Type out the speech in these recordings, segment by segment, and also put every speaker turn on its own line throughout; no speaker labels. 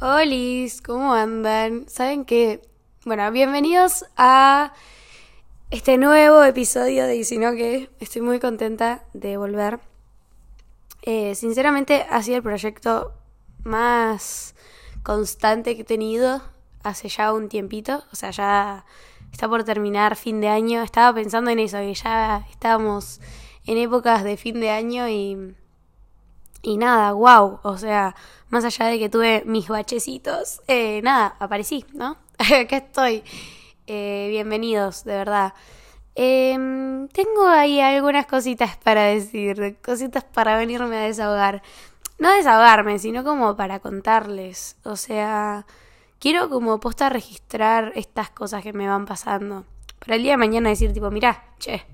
Hola, ¿cómo andan? ¿Saben qué? Bueno, bienvenidos a este nuevo episodio de Y si no que estoy muy contenta de volver. Eh, sinceramente ha sido el proyecto más constante que he tenido hace ya un tiempito. O sea, ya está por terminar fin de año. Estaba pensando en eso, que ya estábamos en épocas de fin de año y... Y nada, wow, o sea, más allá de que tuve mis bachecitos, eh, nada, aparecí, ¿no? Acá estoy. Eh, bienvenidos, de verdad. Em, tengo ahí algunas cositas para decir, cositas para venirme a desahogar. No desahogarme, sino como para contarles. O sea, quiero como posta registrar estas cosas que me van pasando. Para el día de mañana decir tipo, mirá, che,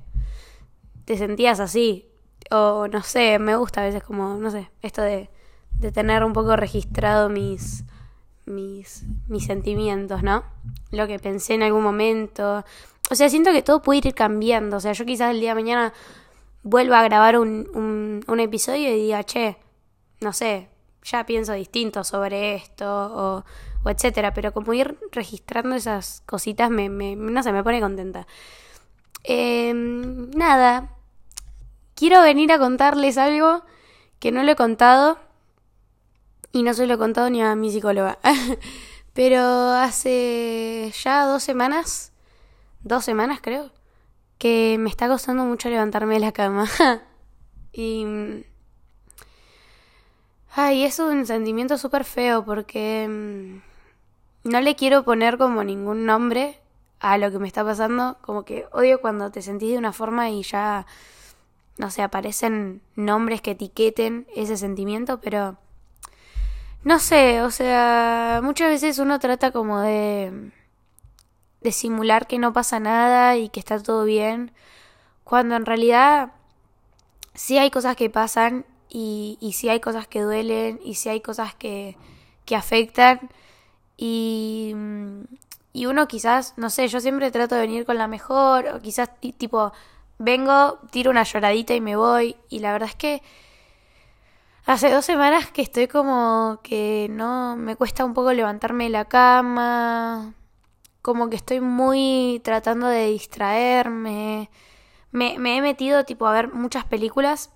te sentías así. O no sé, me gusta a veces como, no sé, esto de, de tener un poco registrado mis, mis, mis sentimientos, ¿no? Lo que pensé en algún momento. O sea, siento que todo puede ir cambiando. O sea, yo quizás el día de mañana vuelva a grabar un, un, un episodio y diga, che, no sé, ya pienso distinto sobre esto o, o etcétera. Pero como ir registrando esas cositas me, me no sé, me pone contenta. Eh, nada, quiero venir a contarles algo que no lo he contado y no se lo he contado ni a mi psicóloga. Pero hace ya dos semanas, dos semanas creo, que me está costando mucho levantarme de la cama. y... Ay, es un sentimiento súper feo porque mm, no le quiero poner como ningún nombre a lo que me está pasando. Como que odio cuando te sentís de una forma y ya, no sé, aparecen nombres que etiqueten ese sentimiento, pero no sé, o sea, muchas veces uno trata como de, de simular que no pasa nada y que está todo bien, cuando en realidad sí hay cosas que pasan y, y sí hay cosas que duelen y sí hay cosas que, que afectan y, y uno quizás, no sé, yo siempre trato de venir con la mejor o quizás tipo vengo, tiro una lloradita y me voy y la verdad es que Hace dos semanas que estoy como que no me cuesta un poco levantarme de la cama, como que estoy muy tratando de distraerme. Me, me he metido tipo a ver muchas películas,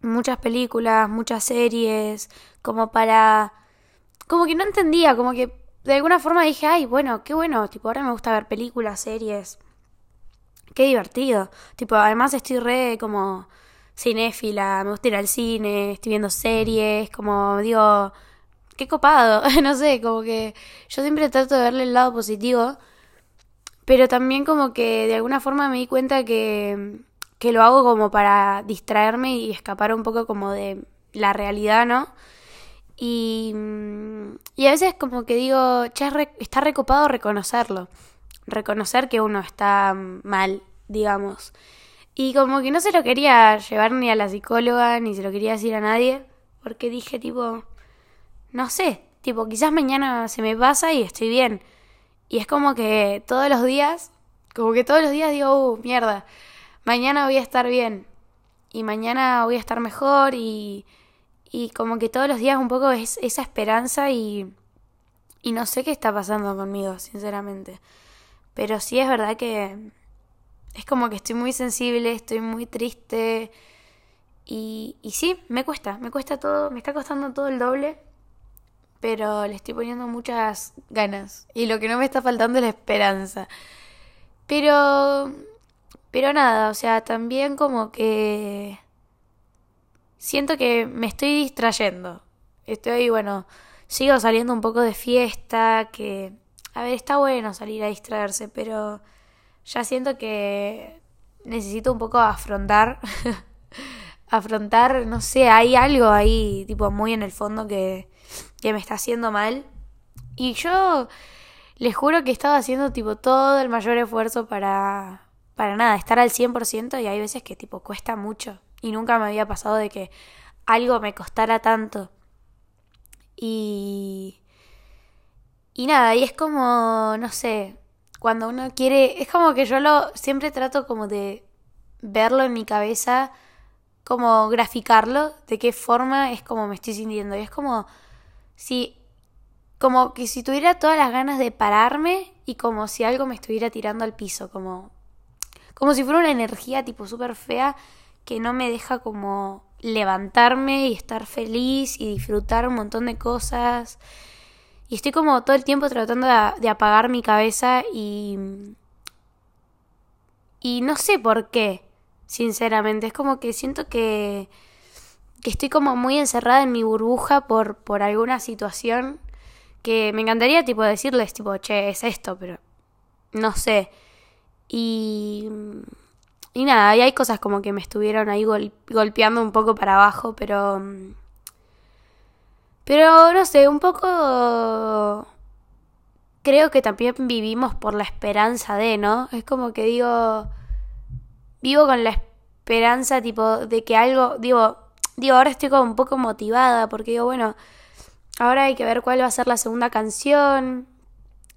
muchas películas, muchas series, como para... como que no entendía, como que de alguna forma dije, ay, bueno, qué bueno, tipo ahora me gusta ver películas, series. Qué divertido. Tipo, además estoy re como cinéfila, me gusta ir al cine, estoy viendo series, como digo, qué copado, no sé, como que yo siempre trato de verle el lado positivo, pero también como que de alguna forma me di cuenta que, que lo hago como para distraerme y escapar un poco como de la realidad, ¿no? Y, y a veces como que digo, che, está recopado reconocerlo, reconocer que uno está mal, digamos. Y como que no se lo quería llevar ni a la psicóloga, ni se lo quería decir a nadie, porque dije tipo, no sé, tipo, quizás mañana se me pasa y estoy bien. Y es como que todos los días, como que todos los días digo, uh, mierda, mañana voy a estar bien. Y mañana voy a estar mejor y, y como que todos los días un poco es esa esperanza y, y no sé qué está pasando conmigo, sinceramente. Pero sí es verdad que es como que estoy muy sensible, estoy muy triste. Y, y sí, me cuesta, me cuesta todo, me está costando todo el doble. Pero le estoy poniendo muchas ganas. Y lo que no me está faltando es la esperanza. Pero. Pero nada, o sea, también como que. Siento que me estoy distrayendo. Estoy, bueno, sigo saliendo un poco de fiesta, que. A ver, está bueno salir a distraerse, pero ya siento que necesito un poco afrontar, afrontar, no sé, hay algo ahí, tipo, muy en el fondo que, que me está haciendo mal. Y yo les juro que he estado haciendo, tipo, todo el mayor esfuerzo para, para nada, estar al 100% y hay veces que, tipo, cuesta mucho. Y nunca me había pasado de que algo me costara tanto. Y... Y nada, y es como, no sé, cuando uno quiere, es como que yo lo siempre trato como de verlo en mi cabeza, como graficarlo, de qué forma es como me estoy sintiendo. Y es como si como que si tuviera todas las ganas de pararme y como si algo me estuviera tirando al piso, como, como si fuera una energía tipo súper fea que no me deja como levantarme y estar feliz y disfrutar un montón de cosas. Y estoy como todo el tiempo tratando de, apagar mi cabeza y... Y no sé por qué, sinceramente. Es como que siento que, que estoy como muy encerrada en mi burbuja por, por alguna situación que me encantaría tipo decirles tipo, che, es esto, pero no sé. Y y nada, y hay cosas como que me estuvieron ahí golpeando un poco para abajo, pero pero no sé, un poco creo que también vivimos por la esperanza de, ¿no? Es como que digo vivo con la esperanza tipo de que algo, digo, digo, ahora estoy como un poco motivada porque digo, bueno, Ahora hay que ver cuál va a ser la segunda canción.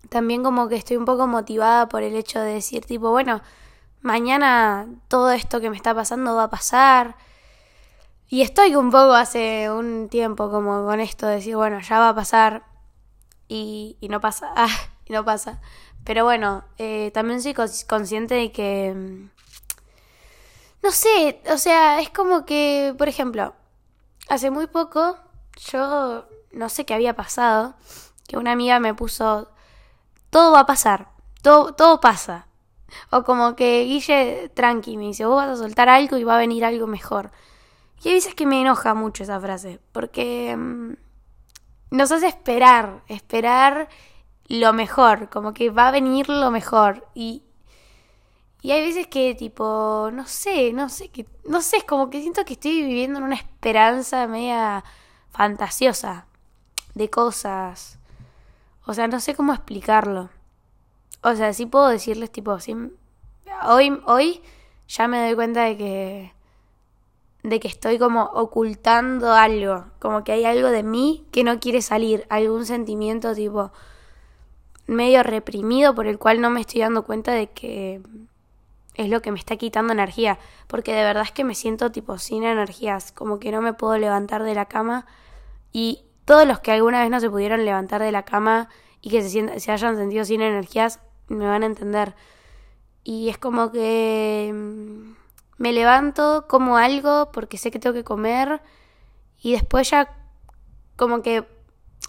También como que estoy un poco motivada por el hecho de decir tipo, bueno, mañana todo esto que me está pasando va a pasar. Y estoy un poco hace un tiempo como con esto de decir, bueno, ya va a pasar y, y no pasa, ah, y no pasa. Pero bueno, eh, también soy consciente de que, mm, no sé, o sea, es como que, por ejemplo, hace muy poco yo no sé qué había pasado, que una amiga me puso, todo va a pasar, todo, todo pasa. O como que Guille, tranqui, me dice, vos vas a soltar algo y va a venir algo mejor. Y hay veces que me enoja mucho esa frase, porque mm, nos hace esperar, esperar lo mejor, como que va a venir lo mejor. Y, y hay veces que tipo, no sé, no sé, que, no sé, es como que siento que estoy viviendo en una esperanza media fantasiosa de cosas. O sea, no sé cómo explicarlo. O sea, sí puedo decirles tipo, hoy, hoy ya me doy cuenta de que de que estoy como ocultando algo, como que hay algo de mí que no quiere salir, algún sentimiento tipo medio reprimido por el cual no me estoy dando cuenta de que es lo que me está quitando energía, porque de verdad es que me siento tipo sin energías, como que no me puedo levantar de la cama y todos los que alguna vez no se pudieron levantar de la cama y que se, se hayan sentido sin energías me van a entender. Y es como que mm, me levanto, como algo porque sé que tengo que comer y después ya como que,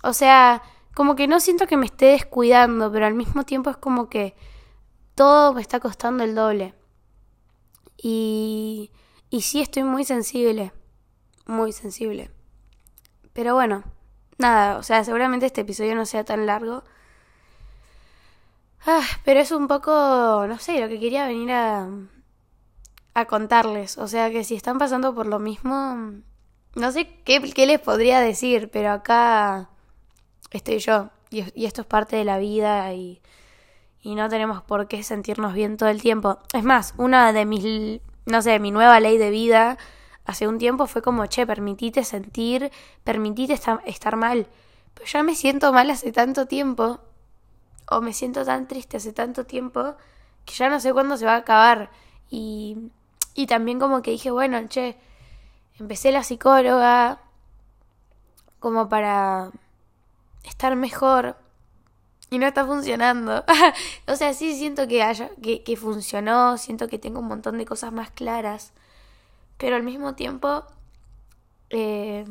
o sea, como que no siento que me esté descuidando, pero al mismo tiempo es como que todo me está costando el doble. Y, y sí estoy muy sensible, muy sensible. Pero bueno, nada, o sea, seguramente este episodio no sea tan largo. Ah, pero es un poco, no sé, lo que quería venir a, a contarles. O sea, que si están pasando por lo mismo, no sé qué, qué les podría decir, pero acá estoy yo. Y, y, esto es parte de la vida y, y no tenemos por qué sentirnos bien todo el tiempo. Es más, una de mis, no sé, mi nueva ley de vida hace un tiempo fue como, che, permitite sentir, permitite estar mal. Pero ya me siento mal hace tanto tiempo, o me siento tan triste hace tanto tiempo, que ya no sé cuándo se va a acabar. Y, y también como que dije, bueno, che, empecé la psicóloga como para estar mejor y no está funcionando. o sea, sí siento que, haya, que, que funcionó, siento que tengo un montón de cosas más claras pero al mismo tiempo, eh,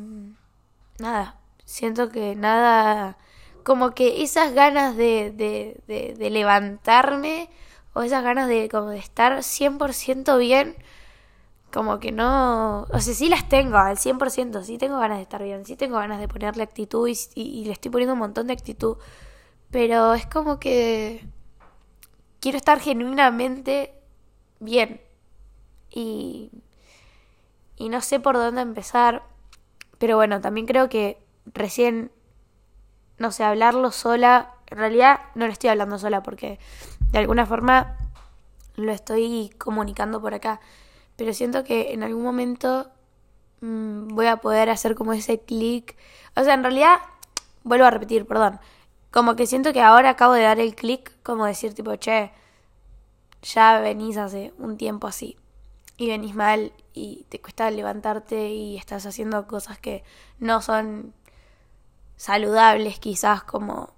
nada, siento que nada, como que esas ganas de, de, de, levantarme o esas ganas de, como de estar 100% bien, como que no, o sea, sí las tengo al 100%, sí tengo ganas de estar bien, sí tengo ganas de ponerle actitud y, y le estoy poniendo un montón de actitud, pero es como que quiero estar genuinamente bien. Y y no sé por dónde empezar, pero bueno, también creo que recién, no sé, hablarlo sola, en realidad no lo estoy hablando sola porque de alguna forma lo estoy comunicando por acá, pero siento que en algún momento mmm, voy a poder hacer como ese clic, o sea, en realidad, vuelvo a repetir, perdón, como que siento que ahora acabo de dar el clic, como decir tipo, che, ya venís hace un tiempo así y venís mal y te cuesta levantarte y estás haciendo cosas que no son saludables quizás como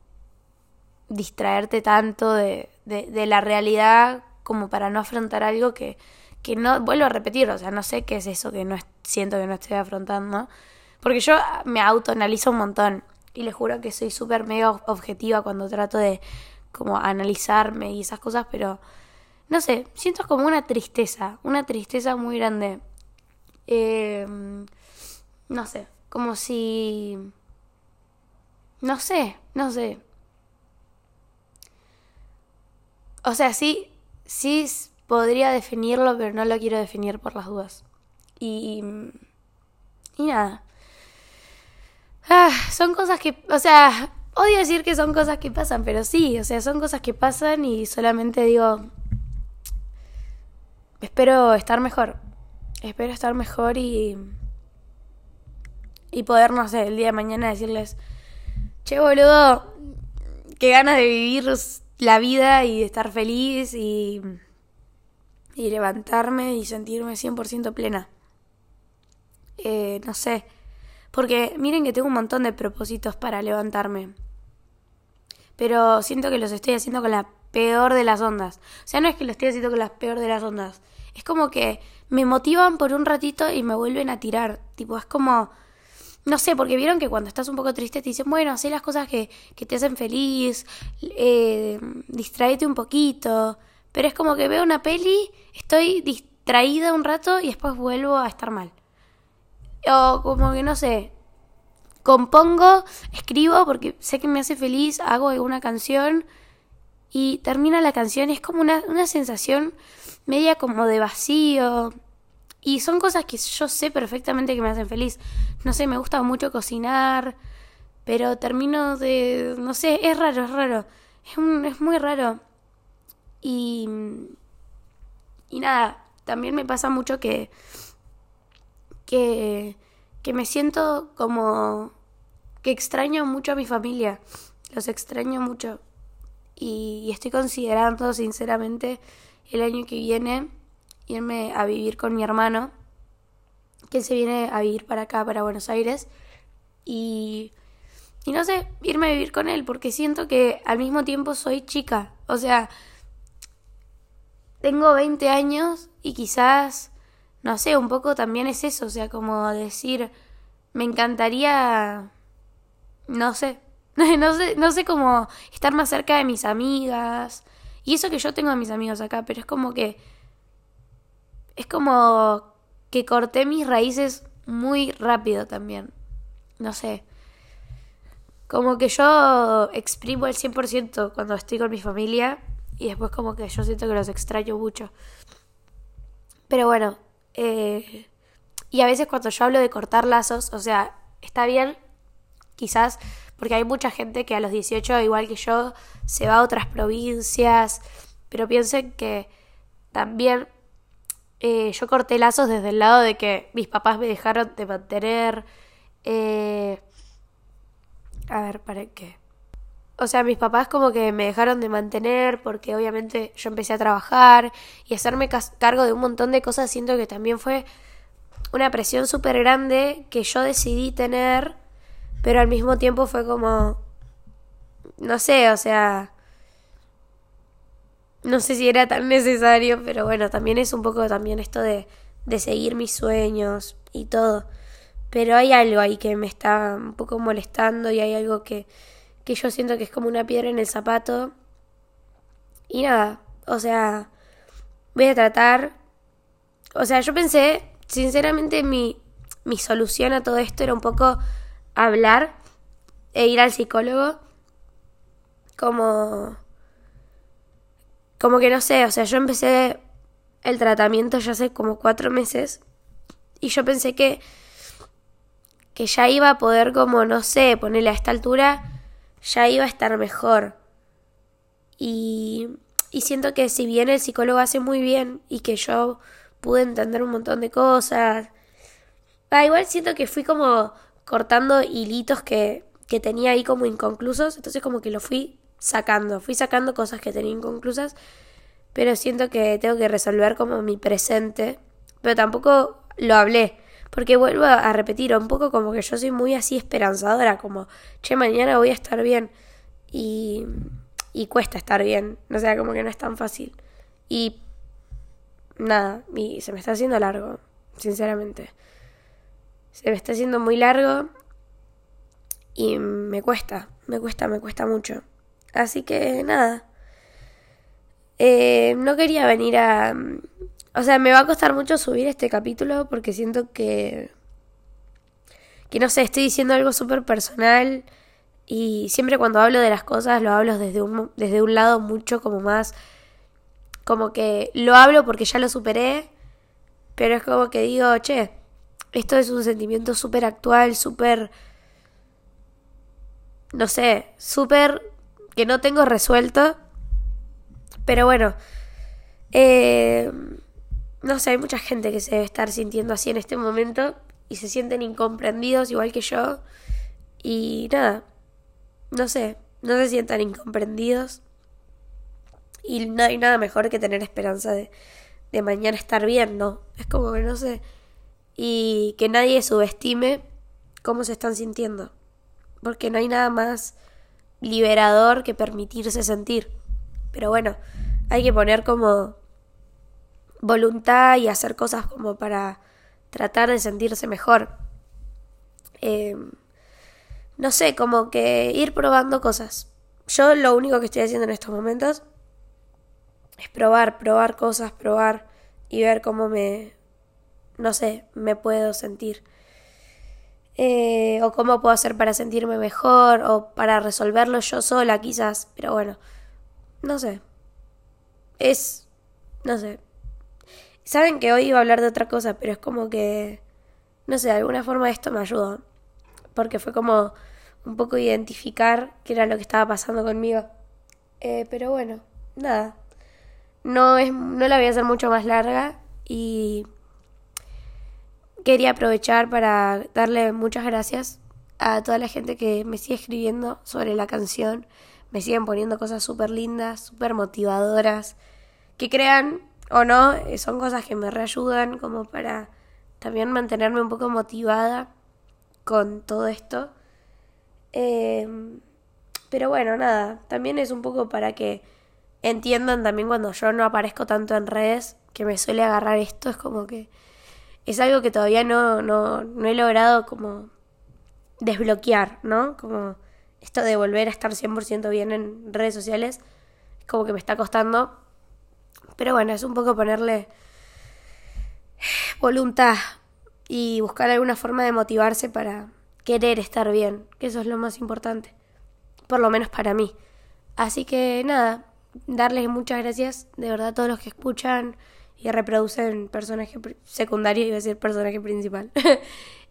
distraerte tanto de, de, la realidad como para no afrontar algo que, que no, vuelvo a repetir, o sea, no sé qué es eso que no siento que no estoy afrontando, porque yo me autoanalizo un montón y les juro que soy súper mega objetiva cuando trato de como analizarme y esas cosas, pero no sé, siento como una tristeza, una tristeza muy grande. Eh, no sé, como si... No sé, no sé. O sea, sí, sí podría definirlo, pero no lo quiero definir por las dudas. Y... Y nada. Ah, son cosas que, o sea, odio decir que son cosas que pasan, pero sí, o sea, son cosas que pasan y solamente digo, espero estar mejor. Espero estar mejor y. Y poder, no sé, el día de mañana decirles: Che, boludo, qué ganas de vivir la vida y estar feliz y. Y levantarme y sentirme 100% plena. Eh, no sé. Porque miren que tengo un montón de propósitos para levantarme. Pero siento que los estoy haciendo con la peor de las ondas. O sea, no es que lo estoy haciendo con la peor de las ondas. Es como que me motivan por un ratito y me vuelven a tirar. Tipo, es como... No sé, porque vieron que cuando estás un poco triste te dicen, bueno, haz las cosas que, que te hacen feliz, eh, distraete un poquito. Pero es como que veo una peli, estoy distraída un rato y después vuelvo a estar mal. O como que no sé, compongo, escribo porque sé que me hace feliz, hago alguna canción y termina la canción. Es como una, una sensación media como de vacío. Y son cosas que yo sé perfectamente que me hacen feliz. No sé, me gusta mucho cocinar, pero termino de... no sé, es raro, es raro. Es, un, es muy raro. Y... Y nada, también me pasa mucho que que, que me siento como que extraño mucho a mi familia, los extraño mucho y, estoy considerando sinceramente el año que viene irme a vivir con mi hermano, que se viene a vivir para acá, para Buenos Aires, y, y no sé, irme a vivir con él, porque siento que al mismo tiempo soy chica, o sea, tengo 20 años y quizás no sé, un poco también es eso, o sea, como decir, me encantaría, no sé, no sé, no sé cómo estar más cerca de mis amigas. Y eso que yo tengo a mis amigos acá, pero es como que, es como que corté mis raíces muy rápido también. No sé. Como que yo exprimo el 100% cuando estoy con mi familia y después como que yo siento que los extraño mucho. Pero bueno, eh, y a veces cuando yo hablo de cortar lazos, o sea, está bien, quizás, porque hay mucha gente que a los 18, igual que yo, se va a otras provincias, pero piensen que también eh, yo corté lazos desde el lado de que mis papás me dejaron de mantener. Eh, a ver, ¿para qué? O sea, mis papás como que me dejaron de mantener porque obviamente yo empecé a trabajar y hacerme cargo de un montón de cosas. Siento que también fue una presión súper grande que yo decidí tener, pero al mismo tiempo fue como, no sé, o sea, no sé si era tan necesario, pero bueno, también es un poco también esto de, de seguir mis sueños y todo. Pero hay algo ahí que me está un poco molestando y hay algo que que yo siento que es como una piedra en el zapato. Y nada, o sea, voy a tratar... O sea, yo pensé, sinceramente, mi, mi solución a todo esto era un poco hablar e ir al psicólogo. Como... Como que no sé, o sea, yo empecé el tratamiento ya hace como cuatro meses y yo pensé que que ya iba a poder como, no sé, ponerle a esta altura ya iba a estar mejor. Y, y siento que si bien el psicólogo hace muy bien y que yo pude entender un montón de cosas, ah, igual siento que fui como cortando hilitos que, que tenía ahí como inconclusos, entonces como que lo fui sacando, fui sacando cosas que tenía inconclusas, pero siento que tengo que resolver como mi presente, pero tampoco lo hablé, Porque vuelvo a repetir, un poco como que yo soy muy así esperanzadora, como, che, mañana voy a estar bien. Y, y cuesta estar bien, o sea, como que no es tan fácil. Y nada, y se me está haciendo largo, sinceramente. Se me está haciendo muy largo y me cuesta, me cuesta, me cuesta mucho. Así que nada. Eh, no quería venir a... O sea, me va a costar mucho subir este capítulo porque siento que... Que no sé, estoy diciendo algo súper personal y siempre cuando hablo de las cosas lo hablo desde un, desde un lado mucho como más... Como que lo hablo porque ya lo superé, pero es como que digo, che, esto es un sentimiento súper actual, súper... No sé, súper que no tengo resuelto. Pero bueno, eh, no sé, hay mucha gente que se debe estar sintiendo así en este momento y se sienten incomprendidos igual que yo. Y nada, no sé, no se sientan incomprendidos. Y no hay nada mejor que tener esperanza de, de mañana estar bien, ¿no? Es como que no sé. Y que nadie subestime cómo se están sintiendo. Porque no hay nada más liberador que permitirse sentir. Pero bueno, hay que poner como voluntad y hacer cosas como para tratar de sentirse mejor. Eh, no sé, como que ir probando cosas. Yo lo único que estoy haciendo en estos momentos es probar, probar cosas, probar y ver cómo me, no sé, me puedo sentir. Eh, o cómo puedo hacer para sentirme mejor, o para resolverlo yo sola quizás, pero bueno, no sé. Es, no sé. Saben que hoy iba a hablar de otra cosa, pero es como que, no sé, de alguna forma esto me ayudó, porque fue como un poco identificar qué era lo que estaba pasando conmigo. Eh, pero bueno, nada. No, es, no la voy a hacer mucho más larga y quería aprovechar para darle muchas gracias a toda la gente que me sigue escribiendo sobre la canción. Me siguen poniendo cosas súper lindas, súper motivadoras. Que crean o no, eh, son cosas que me reayudan como para también mantenerme un poco motivada con todo esto. Em, pero bueno, nada, también es un poco para que entiendan también cuando yo no aparezco tanto en redes, que me suele agarrar esto, es como que es algo que todavía no, no, no he logrado como desbloquear, ¿no? Como esto de volver a estar 100% bien en redes sociales, es como que me está costando. Pero bueno, es un poco ponerle voluntad y buscar alguna forma de motivarse para querer estar bien, que eso es lo más importante, por lo menos para mí. Así que nada, darles muchas gracias de verdad a todos los que escuchan y reproducen personaje secundario, iba a decir personaje principal.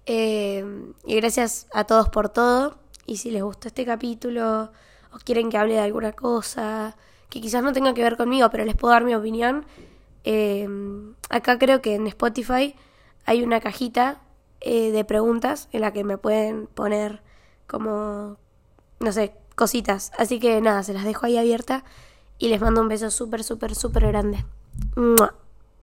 Eh, y gracias a todos por todo. Y si les gustó este capítulo o quieren que hable de alguna cosa que quizás no tenga que ver conmigo, pero les puedo dar mi opinión, eh, acá creo que en Spotify hay una cajita eh, de preguntas en la que me pueden poner como, no sé, cositas. Así que nada, se las dejo ahí abierta y les mando un beso súper, súper, súper grande.